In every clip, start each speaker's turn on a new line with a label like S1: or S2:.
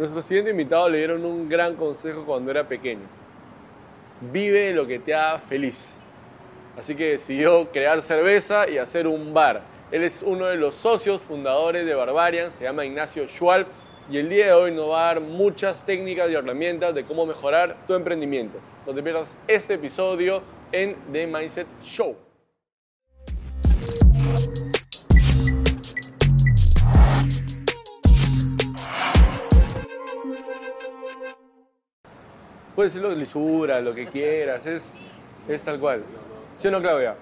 S1: Nuestro siguiente invitado le dieron un gran consejo cuando era pequeño. Vive lo que te haga feliz. Así que decidió crear cerveza y hacer un bar. Él es uno de los socios fundadores de Barbarian, se llama Ignacio Schwalb y el día de hoy nos va a dar muchas técnicas y herramientas de cómo mejorar tu emprendimiento. No te pierdas este episodio en The Mindset Show. Puedes decirlo lisura, lo que quieras, es, es tal cual. ¿Sí o no, Claudia?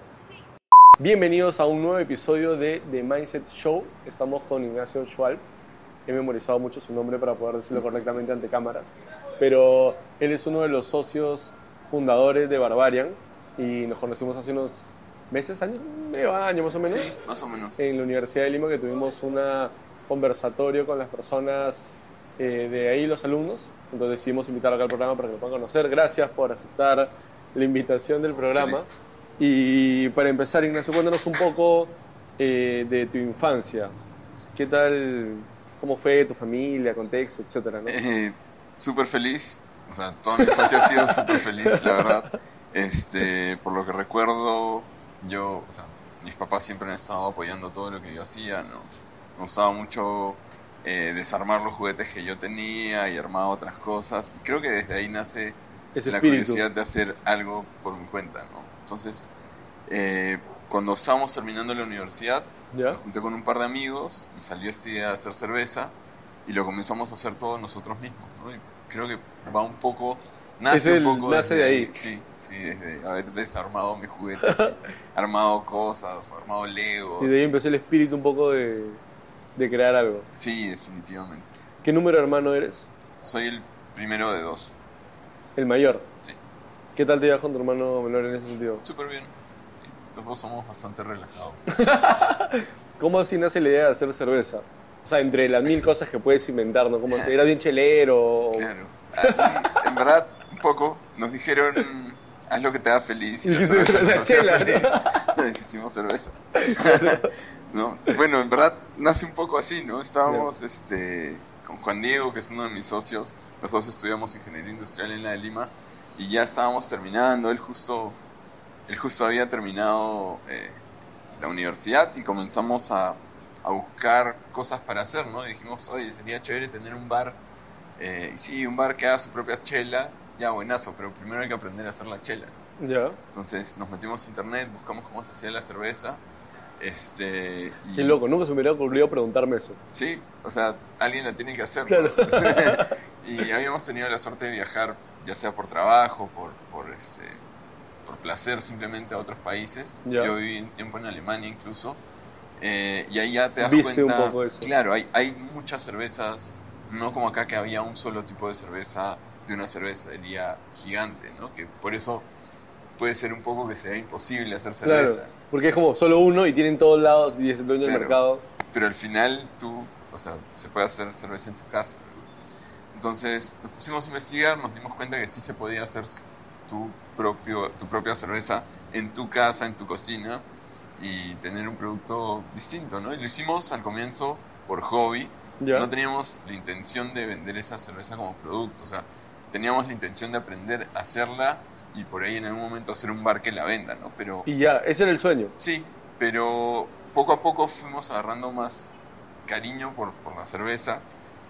S1: Bienvenidos a un nuevo episodio de The Mindset Show. Estamos con Ignacio Schwalb. He memorizado mucho su nombre para poder decirlo correctamente ante cámaras. Pero él es uno de los socios fundadores de Barbarian y nos conocimos hace unos meses, años, medio año más o menos.
S2: Sí, más o menos.
S1: En la Universidad de Lima que tuvimos un conversatorio con las personas eh, de ahí, los alumnos. Entonces decidimos invitarlo acá al programa para que lo puedan conocer. Gracias por aceptar la invitación del programa.
S2: Feliz.
S1: Y para empezar, Ignacio, cuéntanos un poco eh, de tu infancia. ¿Qué tal, cómo fue tu familia, contexto, etcétera? ¿no?
S2: Eh, súper feliz. O sea, toda mi infancia ha sido súper feliz, la verdad. Este, por lo que recuerdo, yo, o sea, mis papás siempre han estado apoyando todo lo que yo hacía, ¿no? Me gustaba mucho eh, desarmar los juguetes que yo tenía y armar otras cosas. Y creo que desde ahí nace
S1: Ese
S2: la
S1: espíritu.
S2: curiosidad de hacer algo por mi cuenta, ¿no? Entonces, eh, cuando estábamos terminando la universidad,
S1: ¿Ya?
S2: me junté con un par de amigos y salió esta idea de hacer cerveza y lo comenzamos a hacer todos nosotros mismos, ¿no? Y creo que va un poco, nace
S1: el-
S2: un poco
S1: nace
S2: desde
S1: de ahí.
S2: Sí, sí, desde haber desarmado mis juguetes, armado cosas, armado legos.
S1: Y de ahí empezó el espíritu un poco de, de crear algo.
S2: Sí, definitivamente.
S1: ¿Qué número hermano eres?
S2: Soy el primero de dos.
S1: El mayor.
S2: Sí,
S1: ¿Qué tal te llevas con tu hermano menor en ese sentido?
S2: súper bien. Sí, los dos somos bastante relajados.
S1: ¿Cómo así nace la idea de hacer cerveza? O sea, entre las mil cosas que puedes inventar, ¿no? Como si era bien chelero.
S2: Claro. Ah, En verdad, un poco. Nos dijeron, haz lo que te haga feliz.
S1: Y
S2: cerveza
S1: "La chela",
S2: feliz. Nos hicimos cerveza. ¿No? Bueno, en verdad nace un poco así, ¿no? Estábamos este, con Juan Diego, que es uno de mis socios. Los dos estudiamos ingeniería industrial en la de Lima. Y ya estábamos terminando. Él justo, él justo había terminado eh, la universidad y comenzamos a, a buscar cosas para hacer, ¿no? Y dijimos, oye, sería chévere tener un bar eh, y sí, un bar que haga su propia chela, ya buenazo, pero primero hay que aprender a hacer la chela.
S1: Ya.
S2: Entonces nos metimos a internet, buscamos cómo se hacía la cerveza. Este, y-
S1: Qué loco, nunca se me hubiera ocurrido preguntarme eso.
S2: Sí, o sea, alguien la tiene que hacer.
S1: Claro.
S2: y habíamos tenido la suerte de viajar, ya sea por trabajo, por, por, este, por placer, simplemente a otros países. Yo viví un tiempo en Alemania incluso. eh, y ahí ya te das
S1: Viste
S2: cuenta.
S1: un poco eso.
S2: Claro, hay, hay muchas cervezas, no como acá que había un solo tipo de cerveza de una cervecería gigante, ¿no? Que por eso puede ser un poco que sea imposible hacer cerveza.
S1: Claro. Porque es como solo uno y tienen todos lados y es el dueño del
S2: Claro.
S1: mercado.
S2: pero al final tú, o sea, se puede hacer cerveza en tu casa. Entonces nos pusimos a investigar, nos dimos cuenta que sí se podía hacer tu, propio, tu propia cerveza en tu casa, en tu cocina y tener un producto distinto, ¿no? Y lo hicimos al comienzo por hobby, no teníamos la intención de vender esa cerveza como producto, o sea, teníamos la intención de aprender a hacerla y por ahí en algún momento hacer un bar que la venda, ¿no? Pero
S1: Y ya, ese era el sueño.
S2: Sí, pero poco a poco fuimos agarrando más cariño por, por la cerveza.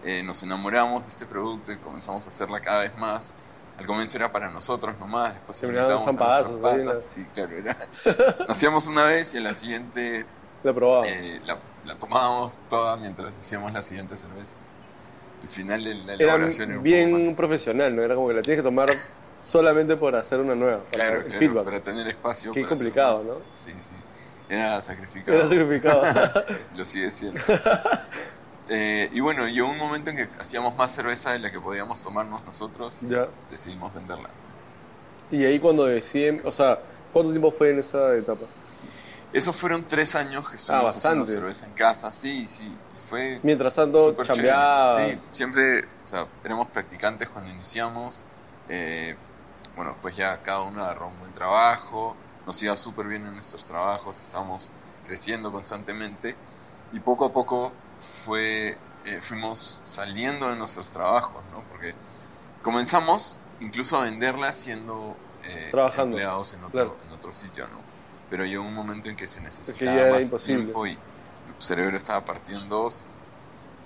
S2: Eh, nos enamoramos de este producto y comenzamos a hacerla cada vez más. Al comienzo era para nosotros nomás, después
S1: Terminaban
S2: invitábamos a nuestras patas. Sí, claro, era. Lo hacíamos una vez y en la siguiente
S1: he probado.
S2: eh, la, la tomábamos toda mientras hacíamos la siguiente cerveza. El final de la
S1: era
S2: elaboración era un poco
S1: bien
S2: más-
S1: profesional, ¿no? Era como que la tienes que tomar solamente por hacer una nueva. Para
S2: Claro,
S1: el
S2: claro,
S1: feedback.
S2: para tener espacio.
S1: Qué
S2: para hacer
S1: complicado,
S2: más.
S1: ¿no?
S2: Sí, sí. Era sacrificado.
S1: Era sacrificado.
S2: Lo sigue siendo. Eh, y bueno, llegó un momento en que hacíamos más cerveza de la que podíamos tomarnos nosotros.
S1: ya.
S2: Decidimos venderla.
S1: Y ahí cuando deciden, o sea, ¿cuánto tiempo fue en esa etapa?
S2: Esos fueron tres años que estuvimos haciendo
S1: Ah, bastante.
S2: cerveza en casa. Sí, sí. Fue
S1: Mientras tanto, chambeabas.
S2: Sí, siempre, o sea, éramos practicantes cuando iniciamos. Eh, bueno, pues ya cada uno agarró un buen trabajo. Nos iba súper bien en nuestros trabajos. Estábamos creciendo constantemente. Y poco a poco fue eh, fuimos saliendo de nuestros trabajos, ¿no? Porque comenzamos incluso a venderla siendo eh,
S1: Trabajando,
S2: empleados en otro,
S1: claro.
S2: en otro sitio, ¿no? Pero llegó un momento en que se
S1: ya
S2: necesitaba
S1: era
S2: más
S1: imposible.
S2: tiempo y tu cerebro estaba partido en dos.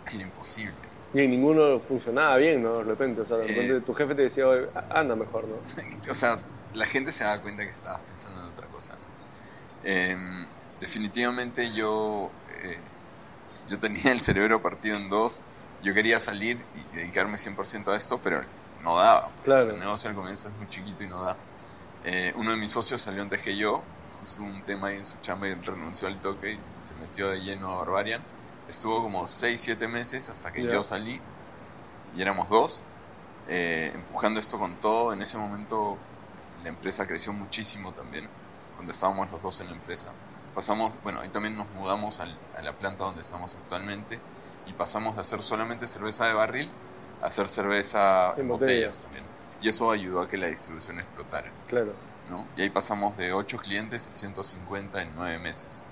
S2: Era imposible.
S1: Y ninguno funcionaba bien, ¿no? De repente, o sea, de
S2: Eh.
S1: tu jefe te decía, "Oye, anda mejor, ¿no?
S2: o sea, la gente se daba cuenta que estabas pensando en otra cosa. ¿no? Em, definitivamente yo, eh, yo tenía el cerebro partido en dos. Yo quería salir y dedicarme 100% a esto, pero no daba. pues,
S1: Claro.
S2: o sea, el negocio al comienzo es muy chiquito y no da. Eh, uno de mis socios salió antes que yo, justo un tema ahí en su chamba y renunció al toque y se metió de lleno a Barbarian. Estuvo como 6, 7 meses hasta que yo salí y éramos dos, eh, empujando esto con todo. En ese momento la empresa creció muchísimo también, cuando estábamos los dos en la empresa. Pasamos, bueno, ahí también nos mudamos al- a la planta donde estamos actualmente y pasamos de hacer solamente cerveza de barril a hacer cerveza
S1: En
S2: en
S1: botella.
S2: botellas también. Y eso ayudó a que la distribución explotara.
S1: Claro.
S2: ¿no? Y ahí pasamos de 8 clientes a 150 en 9 meses.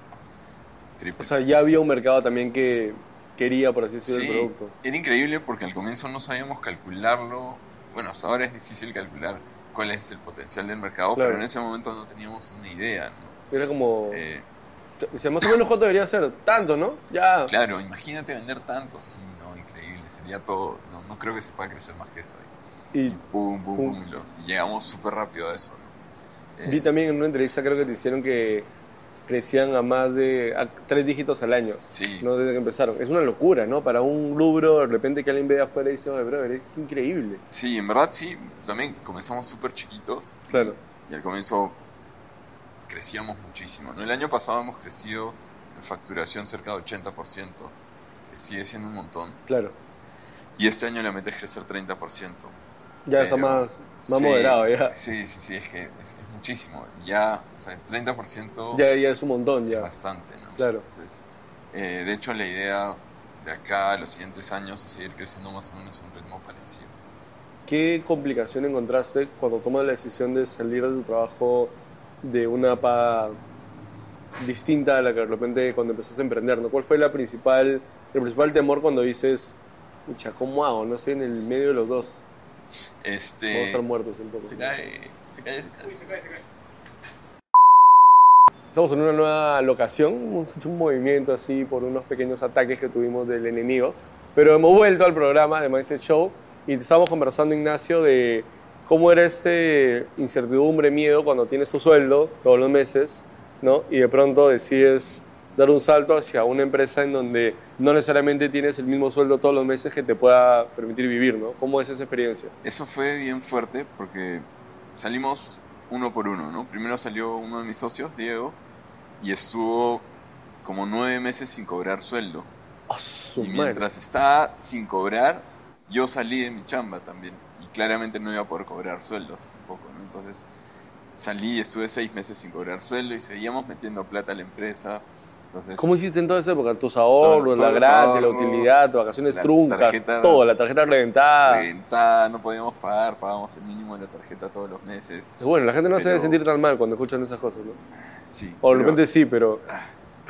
S2: Triple.
S1: O sea, ya había un mercado también que quería, por así decirlo, el producto.
S2: era increíble porque al comienzo no sabíamos calcularlo. Bueno, hasta ahora es difícil calcular cuál es el potencial del mercado,
S1: Claro.
S2: pero en ese momento no teníamos una idea. ¿no?
S1: Era como,
S2: Eh,
S1: decía, más o menos cuánto debería ser, tanto, ¿no? Ya,
S2: claro, imagínate vender tanto, sí, no, increíble, sería todo. No, no creo que se pueda crecer más que eso. Y,
S1: y
S2: y pum, pum,
S1: Pum.
S2: pum, y, lo- y llegamos súper rápido a eso. ¿no? Eh,
S1: vi también en una entrevista, creo que te hicieron que crecían a más de a tres dígitos al año,
S2: sí,
S1: ¿no? Desde que empezaron. Es una locura, ¿no? Para un rubro, de repente que alguien ve de afuera y dice, oye, brother, es increíble.
S2: sí, en verdad sí, también comenzamos súper chiquitos.
S1: Claro,
S2: Y al comienzo crecíamos muchísimo. ¿no? El año pasado hemos crecido en facturación cerca de 80%, que sigue siendo un montón.
S1: claro.
S2: Y este año la meta es crecer 30%.
S1: Ya está
S2: Pero-
S1: más, más
S2: Sí,
S1: moderado, ya.
S2: Sí, sí, sí, es que es, es muchísimo. Ya, o sea, 30%
S1: ya. Ya es un montón, ya.
S2: bastante, ¿no?
S1: Claro.
S2: Entonces, eh, de hecho, la idea de acá a los siguientes años es seguir creciendo más o menos a un ritmo parecido.
S1: ¿Qué complicación encontraste cuando tomas la decisión de salir de tu trabajo de una paga distinta a la que de repente cuando empezaste a emprender? ¿no? ¿Cuál fue la principal, el principal temor cuando dices, pucha, ¿cómo hago? No estoy en el medio de los dos. Vamos a
S2: Este,
S1: estar muertos un poco.
S2: se cae, se cae, se cae.
S1: Estamos en una nueva locación, hemos hecho un movimiento así por unos pequeños ataques que tuvimos del enemigo, pero hemos vuelto al programa de Mindset Show y estábamos conversando, Ignacio, de cómo era este incertidumbre, miedo cuando tienes tu sueldo todos los meses, ¿no? Y de pronto decides dar un salto hacia una empresa en donde no necesariamente tienes el mismo sueldo todos los meses que te pueda permitir vivir, ¿no? ¿Cómo es esa experiencia?
S2: Eso fue bien fuerte porque salimos uno por uno, ¿no? Primero salió uno de mis socios, Diego, y estuvo como nueve meses sin cobrar sueldo.
S1: ¡Oh,
S2: y mientras estaba sin cobrar, yo salí de mi chamba también. Y claramente no iba a poder cobrar sueldos tampoco, ¿no? Entonces salí, estuve seis meses sin cobrar sueldo y seguíamos metiendo plata a la empresa. Entonces,
S1: ¿Cómo hiciste en toda esa época? Tus ahorros, la gratis, la utilidad, tus vacaciones
S2: la
S1: truncas,
S2: tarjeta-
S1: todo, la tarjeta reventada.
S2: reventada, no podíamos pagar, pagábamos el mínimo de la tarjeta todos los meses.
S1: Bueno, la gente no se debe sentir tan mal cuando escuchan esas cosas, ¿no?
S2: Sí,
S1: O de repente sí, pero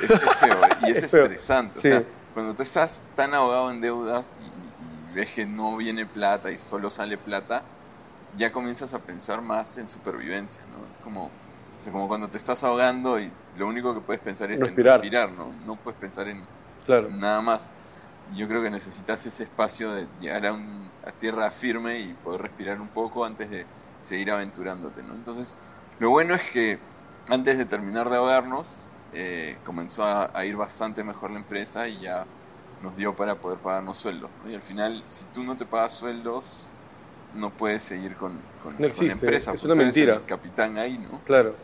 S2: Es es feo y es,
S1: Es feo.
S2: estresante.
S1: Sí.
S2: O sea, cuando tú estás tan ahogado en deudas y, y ves que no viene plata y solo sale plata, ya comienzas a pensar más en supervivencia, ¿no? Como, o sea, como cuando te estás ahogando y lo único que puedes pensar es
S1: Respirar.
S2: en respirar, ¿no? No puedes pensar en
S1: claro.
S2: nada más. Yo creo que necesitas ese espacio de llegar a, un- a tierra firme y poder respirar un poco antes de seguir aventurándote, ¿no? Entonces, lo bueno es que antes de terminar de ahogarnos, eh, comenzó a, a ir bastante mejor la empresa y ya nos dio para poder pagarnos sueldos. ¿no? Y al final, si tú no te pagas sueldos, no puedes seguir con, con- con la empresa.
S1: es
S2: porque
S1: una mentira.
S2: el capitán ahí, ¿no?
S1: Claro.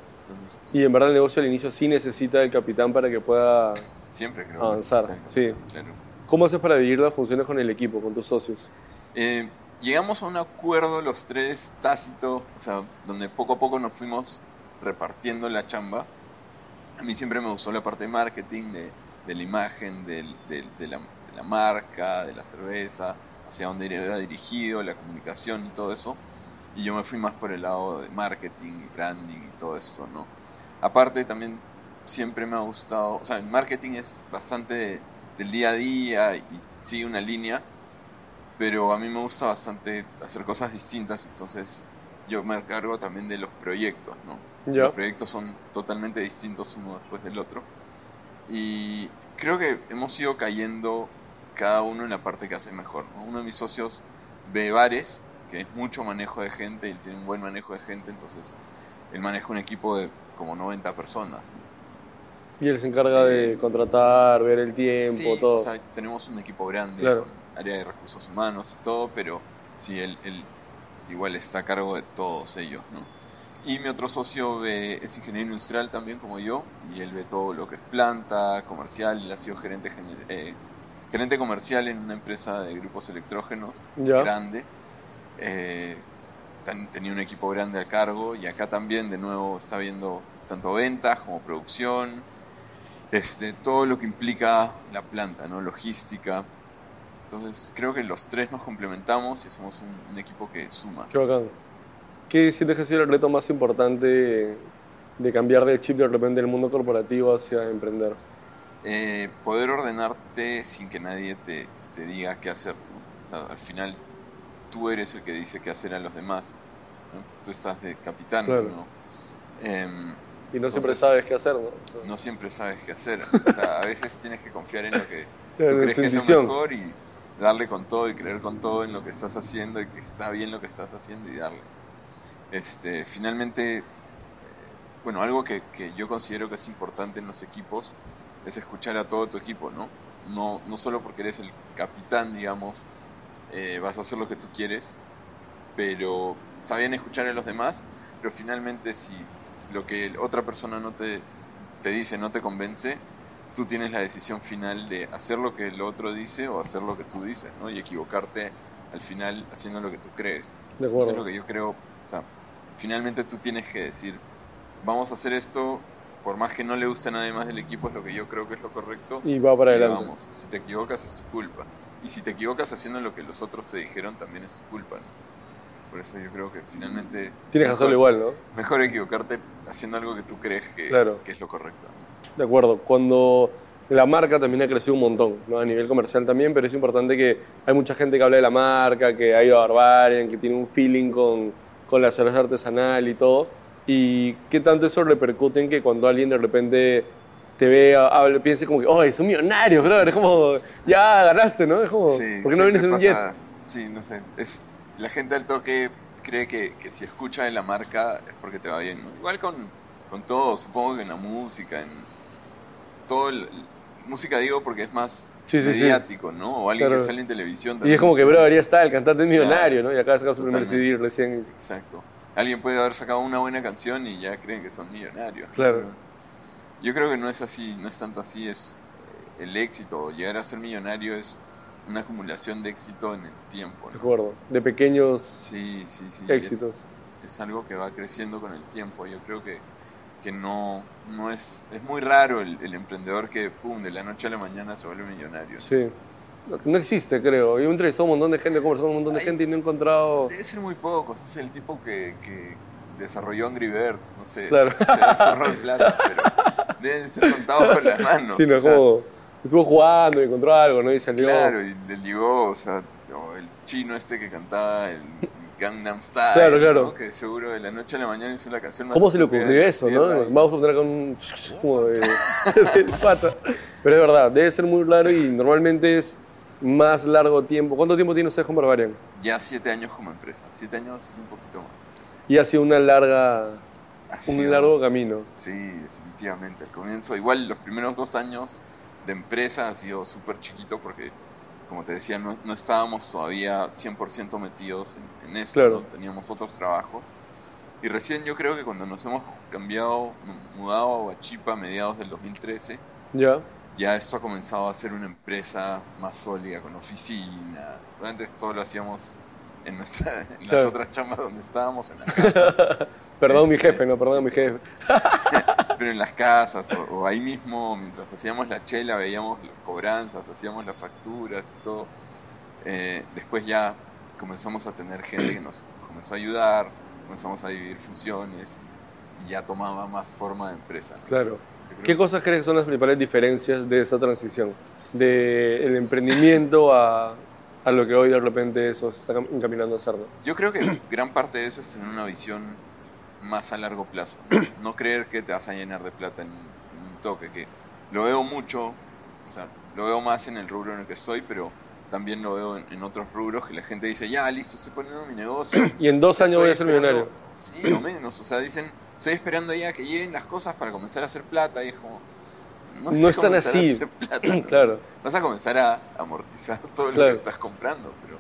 S1: Y en verdad el negocio al inicio sí necesita del capitán para que pueda...
S2: siempre creo
S1: Avanzar, sí.
S2: el claro.
S1: ¿Cómo haces para dividir las funciones con el equipo, con tus socios?
S2: Eh, llegamos a un acuerdo los tres tácito, o sea, donde poco a poco nos fuimos repartiendo la chamba. A mí siempre me gustó la parte de marketing, de, de la imagen, del- de, la, de la marca, de la cerveza, hacia dónde iba dirigido, la comunicación y todo eso. Y yo me fui más por el lado de marketing, branding y todo eso, ¿no? Aparte también siempre me ha gustado, o sea, el marketing es bastante de- del día a día y sigue una línea, pero a mí me gusta bastante hacer cosas distintas, entonces yo me encargo también de los proyectos, ¿no?
S1: Ya.
S2: Los proyectos son totalmente distintos uno después del otro. Y creo que hemos ido cayendo cada uno en la parte que hace mejor. ¿no? Uno de mis socios ve bares, que es mucho manejo de gente y él tiene un buen manejo de gente, entonces él maneja un equipo de como 90 personas.
S1: Y él se encarga de contratar, ver el tiempo,
S2: Sí,
S1: todo.
S2: o sea, tenemos un equipo grande
S1: Claro.
S2: con área de recursos humanos y todo, pero sí, él, él igual está a cargo de todos ellos, ¿no? Y mi otro socio ve- es ingeniero industrial también como yo, y él ve todo lo que es planta, comercial, él ha sido gerente, eh, gerente comercial en una empresa de grupos electrógenos
S1: Ya.
S2: grande. Eh, tan- tenía un equipo grande a cargo y acá también de nuevo está viendo tanto ventas como producción, este, todo lo que implica la planta, ¿no? logística. Entonces creo que los tres nos complementamos y somos un, un equipo que suma.
S1: Qué bacán. ¿Qué sientes que ha sido el reto más importante de cambiar de chip de repente del mundo corporativo hacia emprender?
S2: Eh, poder ordenarte sin que nadie te, te diga qué hacer. ¿no? O sea, al final tú eres el que dice qué hacer a los demás. ¿no? Tú estás de capitán.
S1: Claro.
S2: ¿no? Em,
S1: Y no siempre sabes qué hacer, ¿no? O sea,
S2: no siempre sabes qué hacer. O sea, a veces tienes que confiar en lo que
S1: Claro,
S2: tú crees que es lo mejor y darle con todo y creer con todo en lo que estás haciendo y que está bien lo que estás haciendo y darle. Este, finalmente, eh, bueno, algo que, que yo considero que es importante en los equipos es escuchar a todo tu equipo, ¿no? No, no solo porque eres el capitán, digamos, eh, vas a hacer lo que tú quieres, pero está bien escuchar a los demás, pero finalmente si lo que otra persona no te, te dice no te convence, tú tienes la decisión final de hacer lo que el otro dice o hacer lo que tú dices, ¿no? Y equivocarte al final haciendo lo que tú crees.
S1: De
S2: Eso es lo
S1: acuerdo.
S2: que yo creo, o sea, finalmente tú tienes que decir, vamos a hacer esto, por más que no le guste a nadie más del equipo, es lo que yo creo que es lo correcto.
S1: Y va para adelante.
S2: vamos. Si te equivocas es tu culpa. Y si te equivocas haciendo lo que los otros te dijeron, también es tu culpa, ¿no? Por eso yo creo que finalmente...
S1: Tienes que hacerlo
S2: mejor-
S1: igual, ¿no?
S2: Mejor equivocarte haciendo algo que tú crees que,
S1: Claro.
S2: que es lo correcto. ¿no?
S1: De acuerdo. Cuando la marca también ha crecido un montón, ¿no? a nivel comercial también, pero es importante que hay mucha gente que habla de la marca, que ha ido a Barbarian, que tiene un feeling con, con la cerveza artesanal y todo. ¿Y qué tanto eso repercute en que cuando alguien de repente te vea, hable, piense como que, oh, es un millonario, brother! Es como, ya ganaste, ¿no? Es como,
S2: Sí,
S1: ¿por qué no vienes en un jet?
S2: Sí, no sé. Es, la gente al toque cree que, que si escucha de la marca es porque te va bien. ¿no? Igual con, con todo, supongo que en la música, en todo el, música digo porque es más
S1: Sí, sí, sí.
S2: mediático, ¿no? O alguien
S1: Claro.
S2: que sale en televisión.
S1: Y
S2: también.
S1: es como que, brother, ya está, el cantante es millonario. ¿no? Y acaba de sacar su primer. CD recién.
S2: Exacto. Alguien puede haber sacado una buena canción y ya creen que son millonarios.
S1: Claro.
S2: Yo creo que no es así, no es tanto así, es eh, el éxito, llegar a ser millonario es una acumulación de éxito en el tiempo.
S1: De acuerdo. De pequeños
S2: Sí, sí, sí.
S1: éxitos.
S2: Es, es algo que va creciendo con el tiempo. Yo creo que, que no, no es... Es muy raro el, el emprendedor que, pum, de la noche a la mañana se vuelve millonario.
S1: Sí. No, existe, creo. Yo he entrevistado a un montón de gente, he conversado con un montón de gente y no he encontrado.
S2: Debe ser muy poco. Es el tipo que, que desarrolló Angry Birds, no sé.
S1: Claro.
S2: Se plata, pero deben ser contados con las manos.
S1: sí, no, es como. Estuvo jugando y encontró algo, ¿no? Y salió.
S2: Claro, y le llegó, o sea, el chino este que cantaba el Gangnam Style,
S1: Claro, claro.
S2: ¿no? que seguro de la noche a la mañana hizo la canción más
S1: ¿Cómo se le ocurrió
S2: de
S1: eso, no? Vamos a poner acá un. como de, del pata. Pero es verdad, debe ser muy raro y normalmente es más largo tiempo. ¿Cuánto tiempo tiene usted con Barbarian?
S2: Ya siete años como empresa, siete años un poquito más.
S1: Y ha sido una larga,
S2: Ha
S1: un largo camino.
S2: Sí, definitivamente. Al comienzo, igual los primeros dos años de empresa ha sido súper chiquito porque, como te decía, no, no estábamos todavía 100% metidos en, en eso,
S1: Claro.
S2: teníamos otros trabajos. Y recién yo creo que cuando nos hemos cambiado, mudado a Huachipa a mediados del 2013,
S1: ¿Ya?
S2: ya esto ha comenzado a ser una empresa más sólida, con oficina. Antes todo lo hacíamos en, nuestra, en las
S1: Claro.
S2: otras chambas donde estábamos, en la casa.
S1: Perdón mi
S2: Este,
S1: jefe, no, perdón mi jefe.
S2: pero en las casas o, o ahí mismo, mientras hacíamos la chela, veíamos las cobranzas, hacíamos las facturas y todo. Eh, después ya comenzamos a tener gente que nos comenzó a ayudar, comenzamos a dividir funciones y ya tomaba más forma de empresa. ¿no?
S1: Claro.
S2: Entonces,
S1: ¿Qué cosas crees que son las principales diferencias de esa transición? del emprendimiento a, a lo que hoy de repente eso se está cam- encaminando a ¿no?
S2: Yo creo que gran parte de eso es tener una visión más a largo plazo. No, No creer que te vas a llenar de plata en, un toque, que lo veo mucho, o sea, lo veo más en el rubro en el que estoy, pero también lo veo en, en otros rubros que la gente dice, ya, listo, estoy poniendo mi negocio.
S1: Y en dos años voy a ser millonario.
S2: Sí, o menos, o sea, dicen, estoy esperando ya que lleguen las cosas para comenzar a hacer plata y es como...
S1: No
S2: que
S1: están así.
S2: plata, ¿no?
S1: Claro,
S2: Vas a comenzar a amortizar todo lo que estás comprando, pero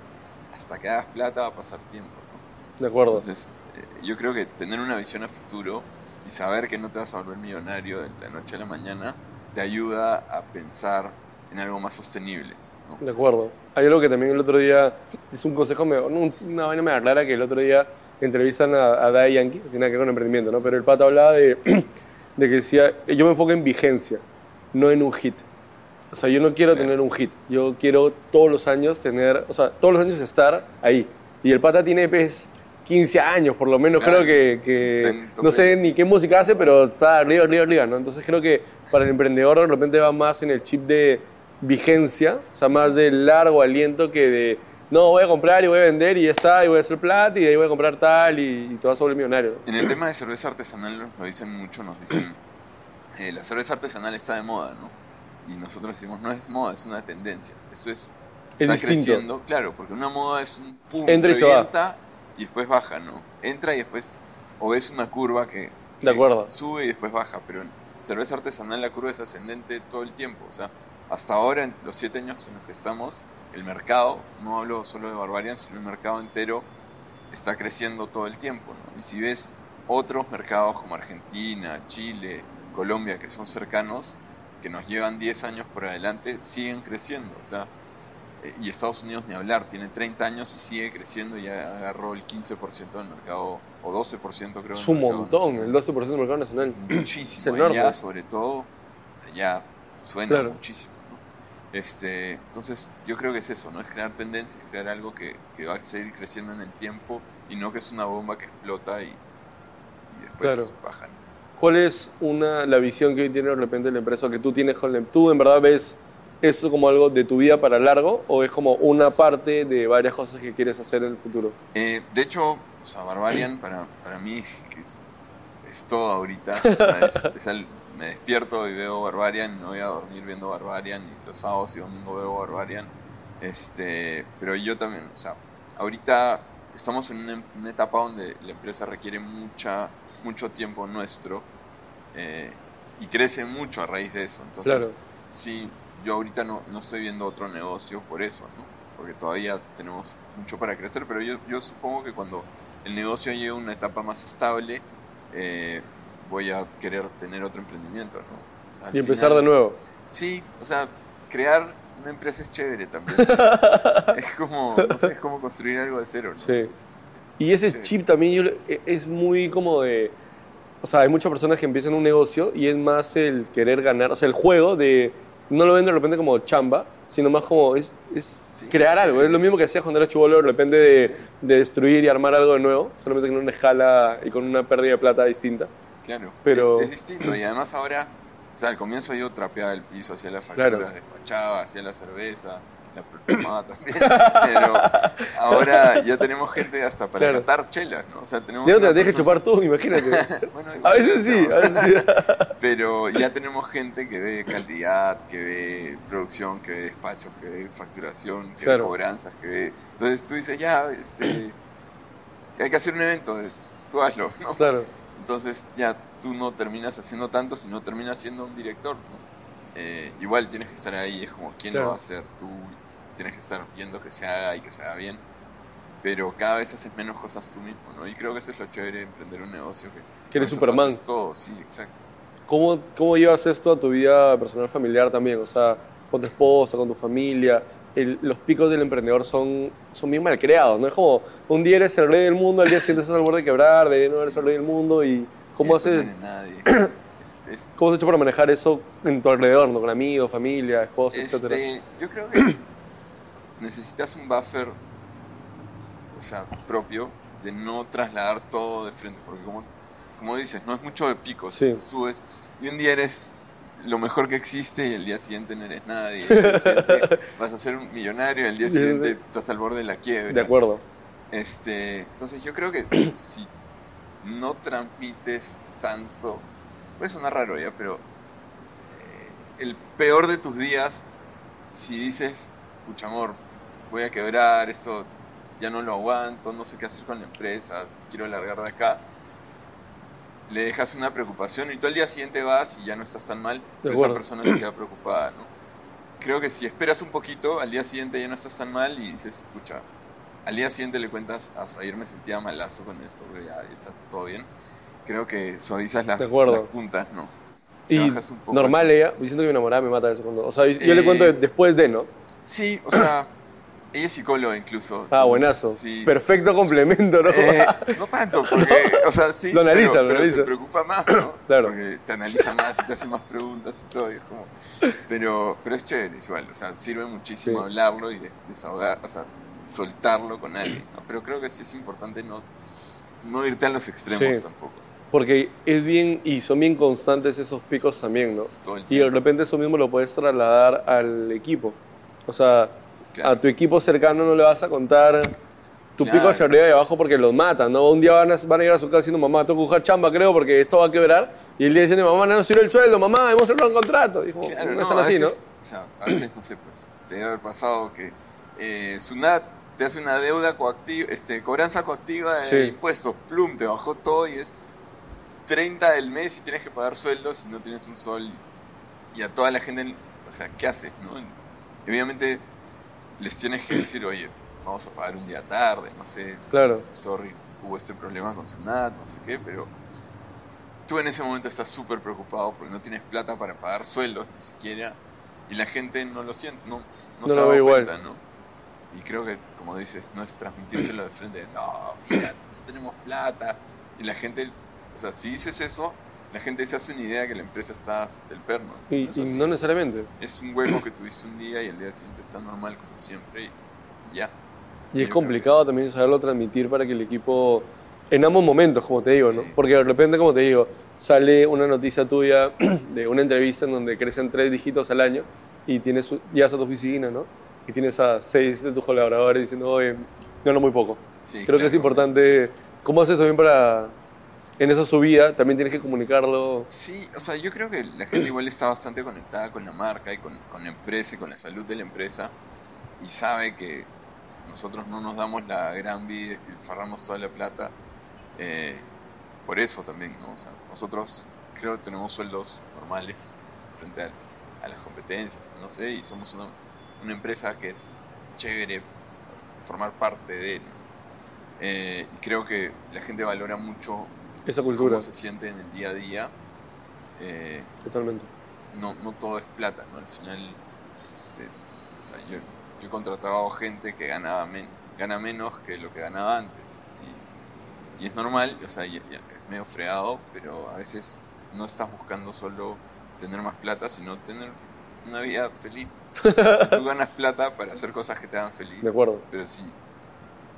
S2: hasta que hagas plata va a pasar tiempo, ¿no?
S1: de acuerdo.
S2: Entonces, yo creo que tener una visión a futuro y saber que no te vas a volver millonario de la noche a la mañana te ayuda a pensar en algo más sostenible. ¿no?
S1: De acuerdo. Hay algo que también el otro día, es un consejo, me, una vaina me aclara que el otro día entrevistan a, a Daddy Yankee, que tiene que ver con emprendimiento, ¿no? Pero el pato hablaba de, de que decía, yo me enfoco en vigencia, no en un hit. O sea, yo no quiero
S2: Claro.
S1: tener un hit, yo quiero todos los años tener, o sea, todos los años estar ahí. Y el pata tiene, pues, 15 años, por lo menos
S2: Claro.
S1: creo que, no sé ni qué música hace, pero está arriba, arriba, arriba, ¿no? Entonces creo que para el emprendedor de repente va más en el chip de vigencia, o sea, más de largo aliento que de, no, voy a comprar y voy a vender y ya está, y voy a hacer plata y de ahí voy a comprar tal y, y a volver millonario. ¿no?
S2: En el tema de cerveza artesanal lo dicen mucho, nos dicen, eh, la cerveza artesanal está de moda, ¿no? Y nosotros decimos, no es moda, es una tendencia. Esto es,
S1: Es
S2: está
S1: distinto.
S2: creciendo, claro, porque una moda es un pum,
S1: Entra y se va.
S2: Y después baja, ¿no? Entra y después, o ves una curva que,
S1: De
S2: que
S1: acuerdo.
S2: sube y después baja, pero en cerveza artesanal la curva es ascendente todo el tiempo, o sea, hasta ahora, en los siete años en los que estamos, el mercado, no hablo solo de Barbarian, sino el mercado entero está creciendo todo el tiempo, ¿no? Y si ves otros mercados como Argentina, Chile, Colombia, que son cercanos, que nos llevan 10 años por adelante, siguen creciendo, o sea, y Estados Unidos ni hablar, tiene 30 años y sigue creciendo, ya agarró el 15% del mercado, o 12% creo.
S1: Es un montón,
S2: nacional
S1: el 12% del mercado nacional.
S2: muchísimo.
S1: Es enorme.
S2: Allá, sobre todo, allá suena
S1: Claro.
S2: muchísimo. ¿no? Este, entonces, yo creo que es eso, ¿no? Es crear tendencias, crear algo que, que va a seguir creciendo en el tiempo y no que es una bomba que explota y, y después
S1: Claro.
S2: bajan.
S1: ¿Cuál es una, la visión que hoy tiene de repente la empresa que tú tienes con la ¿Tú en verdad ves eso como algo de tu vida para largo o es como una parte de varias cosas que quieres hacer en el futuro?
S2: Eh, de hecho, o sea, Barbarian para, para mí que es, es todo ahorita. O sea, es- es el- me despierto y veo Barbarian, no voy a dormir viendo Barbarian, y los sábados y domingos veo Barbarian. Este, pero yo también, o sea, ahorita estamos en una, una etapa donde la empresa requiere mucha, mucho tiempo nuestro eh, y crece mucho a raíz de eso. Entonces,
S1: Claro.
S2: sí, yo ahorita no, no estoy viendo otro negocio por eso, ¿no? Porque todavía tenemos mucho para crecer, pero yo, yo supongo que cuando el negocio llegue a una etapa más estable, eh, voy a querer tener otro emprendimiento, ¿no? O sea, al
S1: Y empezar
S2: final-
S1: de nuevo.
S2: Sí, o sea, crear una empresa es chévere también. es como, no sé, es como construir algo de cero, ¿no?
S1: Sí.
S2: Es-
S1: Y ese chip también e- es muy como de... O sea, hay muchas personas que empiezan un negocio y es más el querer ganar, o sea, el juego de... No lo ven de repente como chamba, sino más como es, es
S2: Sí,
S1: crear
S2: sí,
S1: algo. Es lo
S2: sí.
S1: mismo que hacías cuando eras chivolo, de repente de, de destruir y armar algo de nuevo, solamente con una escala y con una pérdida de plata distinta.
S2: Claro,
S1: Pero-
S2: es, es distinto. Y además ahora, o sea, al comienzo yo trapeaba el piso, hacía las facturas,
S1: Claro.
S2: despachaba, hacía la cerveza, la también. Pero ahora ya tenemos gente hasta para
S1: Claro.
S2: catar chelas, ¿no? O sea, tenemos
S1: te
S2: una
S1: la
S2: persona-
S1: chupar tú, imagínate.
S2: Bueno,
S1: A veces sí, a veces sí.
S2: Pero ya tenemos gente que ve calidad, que ve producción, que ve despacho, que ve facturación, que
S1: Claro.
S2: ve cobranzas, que ve... Entonces tú dices, ya, este, hay que hacer un evento, tú hazlo, ¿no?
S1: Claro,
S2: Entonces ya tú no terminas haciendo tanto, sino terminas siendo un director, ¿no? Eh, igual tienes que estar ahí, es como quién
S1: Claro.
S2: lo va a hacer, tú tienes que estar viendo que se haga y que se haga bien, pero cada vez haces menos cosas tú mismo, ¿no? Y creo que eso es lo chévere de emprender un negocio, que,
S1: que eres Superman.
S2: haces todo, sí, exacto.
S1: ¿Cómo, ¿Cómo llevas esto a tu vida personal familiar también? O sea, con tu esposa, con tu familia. El- los picos del emprendedor son, son bien mal creados, ¿no? Es como un día eres el rey del mundo, al día siguiente estás al borde de quebrar, de no eres el rey del mundo y cómo haces,
S2: no tiene nadie. Es- es-
S1: cómo has hecho para manejar eso en tu alrededor, ¿no? Con amigos, familia, esposa, etcétera.
S2: Este, yo creo que necesitas un buffer, o sea, propio, de no trasladar todo de frente, porque como, como dices, no es mucho de picos,
S1: Sí.
S2: subes y un día eres lo mejor que existe y el día siguiente no eres nadie. El día siguiente vas a ser un millonario y el día siguiente estás al borde de la quiebra.
S1: De acuerdo.
S2: Este, entonces yo creo que si no transmites tanto, puede sonar raro ya, pero eh, el peor de tus días, si dices, pucha amor, voy a quebrar, esto ya no lo aguanto, no sé qué hacer con la empresa, quiero largar de acá, le dejas una preocupación y tú al día siguiente vas y ya no estás tan mal, pero esa persona se queda preocupada, ¿no? Creo que si esperas un poquito, al día siguiente ya no estás tan mal y dices, pucha, al día siguiente le cuentas, "Ah, ayer me sentía malazo con esto, pero ya, ya está todo bien. Creo que suavizas las, las puntas, ¿no?
S1: Y normal
S2: eso.
S1: ella, diciendo que mi enamorada me mata de segundo. O sea, yo le
S2: Eh,
S1: cuento de- después de, ¿no?
S2: Sí, o sea, ella es psicóloga incluso.
S1: Ah, buenazo.
S2: sí.
S1: Perfecto complemento, ¿no?
S2: Eh, no tanto, porque, o sea, sí.
S1: Lo analiza,
S2: pero,
S1: lo
S2: pero
S1: analiza.
S2: se preocupa más, ¿no?
S1: Claro.
S2: Porque te analiza más y te hace más preguntas y todo. y es como... pero, pero es chévere igual, o sea, sirve muchísimo
S1: Sí.
S2: hablarlo y des- desahogar, o sea, soltarlo con alguien, ¿no? Pero creo que sí es importante no, no irte a los extremos tampoco,
S1: Porque es bien, y son bien constantes esos picos también, ¿no?
S2: todo el
S1: Y de
S2: tiempo.
S1: repente eso mismo lo puedes trasladar al equipo. O sea,
S2: Claro.
S1: a tu equipo cercano no le vas a contar tu
S2: Claro.
S1: pico hacia arriba y abajo porque los matan, ¿no? Un día van a, van a ir a su casa diciendo, mamá, tengo que buscar chamba, creo, porque esto va a quebrar. Y el día diciendo, mamá, no nos sirve el sueldo, mamá, hemos cerrado un contrato. Como,
S2: Claro,
S1: no, están así, ¿no?
S2: O sea, a veces, no sé, pues, te debe haber pasado que eh, Sunat te hace una deuda coactiva, este, cobranza coactiva de
S1: Sí.
S2: impuestos, plum, te bajó todo y es 30 del mes y tienes que pagar sueldos y no tienes un sol. Y a toda la gente, o sea, ¿qué haces, no? Obviamente les tienes que decir, oye, vamos a pagar un día tarde, no sé,
S1: Claro.
S2: sorry, hubo este problema con Sunat, no sé qué, pero tú en ese momento estás súper preocupado porque no tienes plata para pagar sueldos ni siquiera y la gente no lo siente, no, no,
S1: No
S2: se
S1: lo
S2: da
S1: ve igual.
S2: cuenta, ¿no? Y creo que, como dices, no es transmitírselo de frente, no, mira, no tenemos plata. Y la gente, o sea, si dices eso, la gente se hace una idea que la empresa está hasta el perno.
S1: Y,
S2: es
S1: y no necesariamente.
S2: Es un hueco que tuviste un día y el día siguiente está normal como siempre y ya.
S1: Y es complicado también saberlo transmitir para que el equipo, en ambos momentos, como te digo, ¿no?
S2: Sí.
S1: Porque de repente, como te digo, sale una noticia tuya de una entrevista en donde crecen tres dígitos al año y tienes, llegas a tu oficina, ¿no? Y tienes a seis de tus colaboradores diciendo, oye, gano muy poco.
S2: Sí,
S1: Creo que es
S2: claro.
S1: importante, ¿cómo haces también para, en esa subida, también tienes que comunicarlo?
S2: Sí, o sea, yo creo que la gente igual está bastante conectada con la marca y con, la empresa y con la salud de la empresa y sabe que nosotros no nos damos la gran vida farramos toda la plata eh, por eso también, ¿no? Nosotros creo que tenemos sueldos normales frente a, las competencias, no sé, y somos una, empresa que es chévere formar parte de, ¿no? Eh, creo que la gente valora mucho
S1: Esa cultura,
S2: cómo se siente en el día a día. Eh,
S1: totalmente.
S2: no, no todo es plata, ¿no? Al final, este, o sea, yo, yo he contratado gente que ganaba men- gana menos que lo que ganaba antes. Y, y es normal, o sea, y- y es medio fregado, pero a veces no estás buscando solo tener más plata, sino tener una vida feliz. Tú ganas plata para hacer cosas que te hagan feliz.
S1: De acuerdo.
S2: Pero si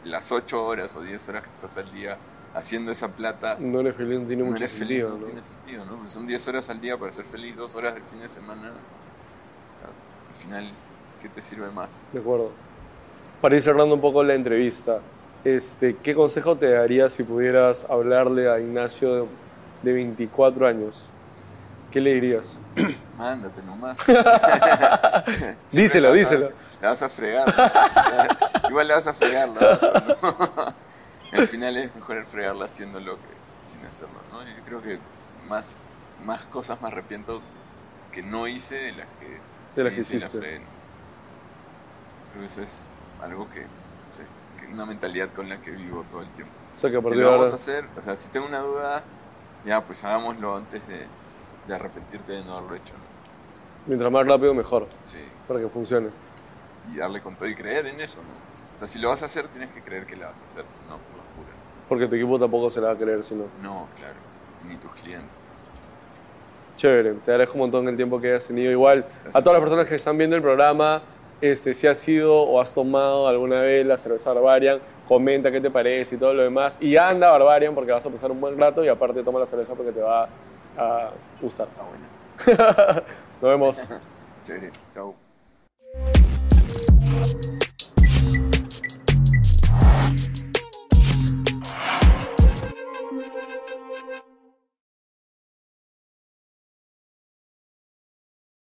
S2: las 8 horas o 10 horas que estás al día haciendo esa plata
S1: No eres feliz, no tiene
S2: no
S1: mucho
S2: feliz,
S1: sentido,
S2: no
S1: ¿no?
S2: tiene sentido, ¿no? Porque son 10 horas al día para ser feliz, 2 horas del fin de semana. O sea, al final, ¿qué te sirve más?
S1: De acuerdo. Para ir cerrando un poco la entrevista, este, ¿qué consejo te darías si pudieras hablarle a Ignacio de, de 24 años? ¿Qué le dirías?
S2: Mándate nomás.
S1: Díselo, díselo.
S2: La vas a fregar. Igual la vas a fregar, la vas a- ¿no? Al final es mejor fregarla haciéndolo que sin hacerlo, ¿no? Yo creo que más, más cosas me arrepiento que no hice de las que,
S1: De las
S2: sí
S1: que hiciste.
S2: fregué, ¿no? Creo que eso es algo que, no sé, que una mentalidad con la que vivo todo el tiempo.
S1: O sea, que a
S2: Si
S1: partir
S2: lo
S1: de
S2: vamos a hacer, o sea, si tengo una duda, ya pues hagámoslo antes de, de arrepentirte de no haberlo hecho, ¿no?
S1: Mientras más rápido, mejor,
S2: Sí,
S1: para que funcione.
S2: y darle con todo y creer en eso, ¿no? Sea, si lo vas a hacer, tienes que creer que la vas a hacer, si no, por las puras.
S1: Porque tu equipo tampoco se la va a creer, si no.
S2: No, claro, ni tus clientes.
S1: Chévere, te agradezco un montón el tiempo que hayas tenido. Igual, a todas las personas que están viendo el programa, este, si has sido o has tomado alguna vez la cerveza Barbarian, comenta qué te parece y todo lo demás. Y anda Barbarian porque vas a pasar un buen rato y aparte toma la cerveza porque te va a gustar.
S2: Está buena.
S1: Nos vemos.
S2: Chévere, chao.